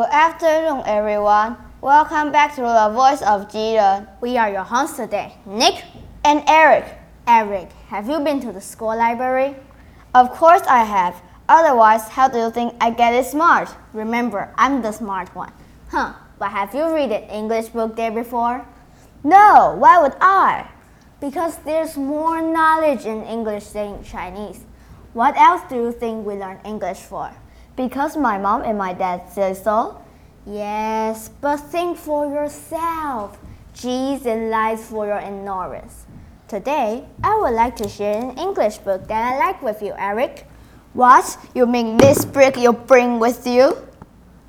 Good afternoon, everyone. Welcome back to the Voice of Jiren. We are your hosts today, Nick and Eric. Eric, have you been to the school library? Of course I have. Otherwise, how do you think I get it smart? Remember, I'm the smart one. Huh, but have you read an English book there before? No, why would I? Because there's more knowledge in English than in Chinese. What else do you think we learn English for? Because my mom and my dad say so? Yes, but think for yourself. And lies for your ignorance. Today, I would like to share an English book that I like with you, Eric. What? You mean this book you bring with you?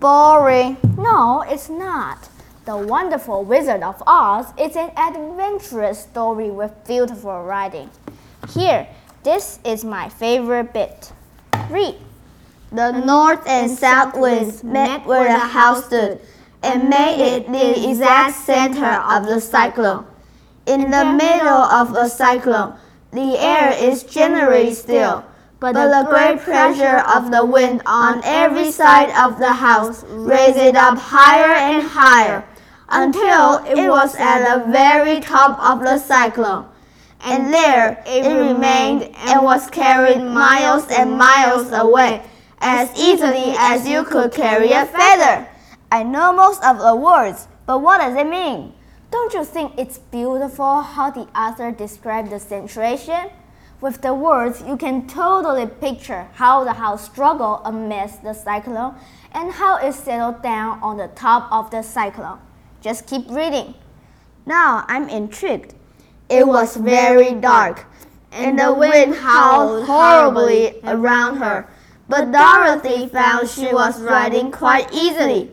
Boring. No, it's not. The Wonderful Wizard of Oz is an adventurous story with beautiful writing. Here, this is my favorite bit. Read. The north and south winds met where the house stood and made it the exact center of the cyclone. In the middle of a cyclone, the air is generally still, but the great pressure of the wind on every side of the house raised it up higher and higher until it was at the very top of the cyclone. And there it remained and was carried miles and miles away as easily as you could carry a feather. I know most of the words, but what does it mean? Don't you think it's beautiful how the author described the situation? With the words, you can totally picture how the house struggled amidst the cyclone and how it settled down on the top of the cyclone. Just keep reading. Now I'm intrigued. It was very dark, and the wind howled horribly around her but Dorothy found she was riding quite easily.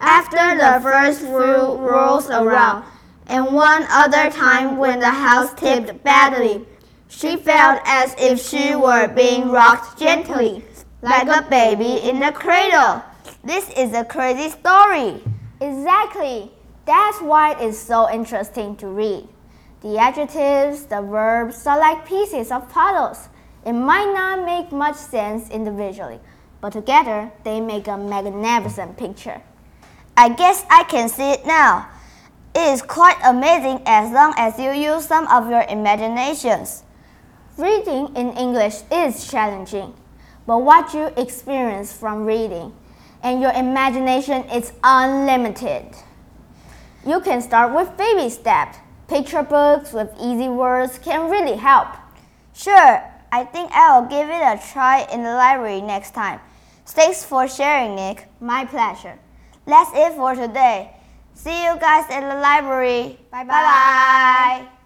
After the first few rolls around, and one other time when the house tipped badly, she felt as if she were being rocked gently, like a baby in a cradle. This is a crazy story. Exactly. That's why it's so interesting to read. The adjectives, the verbs are like pieces of puzzles. It might not make much sense individually, but together they make a magnificent picture. I guess I can see it now. It is quite amazing as long as you use some of your imaginations. Reading in English is challenging, but what you experience from reading and your imagination is unlimited. You can start with baby steps. Picture books with easy words can really help. Sure, I think I'll give it a try in the library next time. Thanks for sharing, Nick. My pleasure. That's it for today. See you guys in the library. Bye bye. bye, -bye.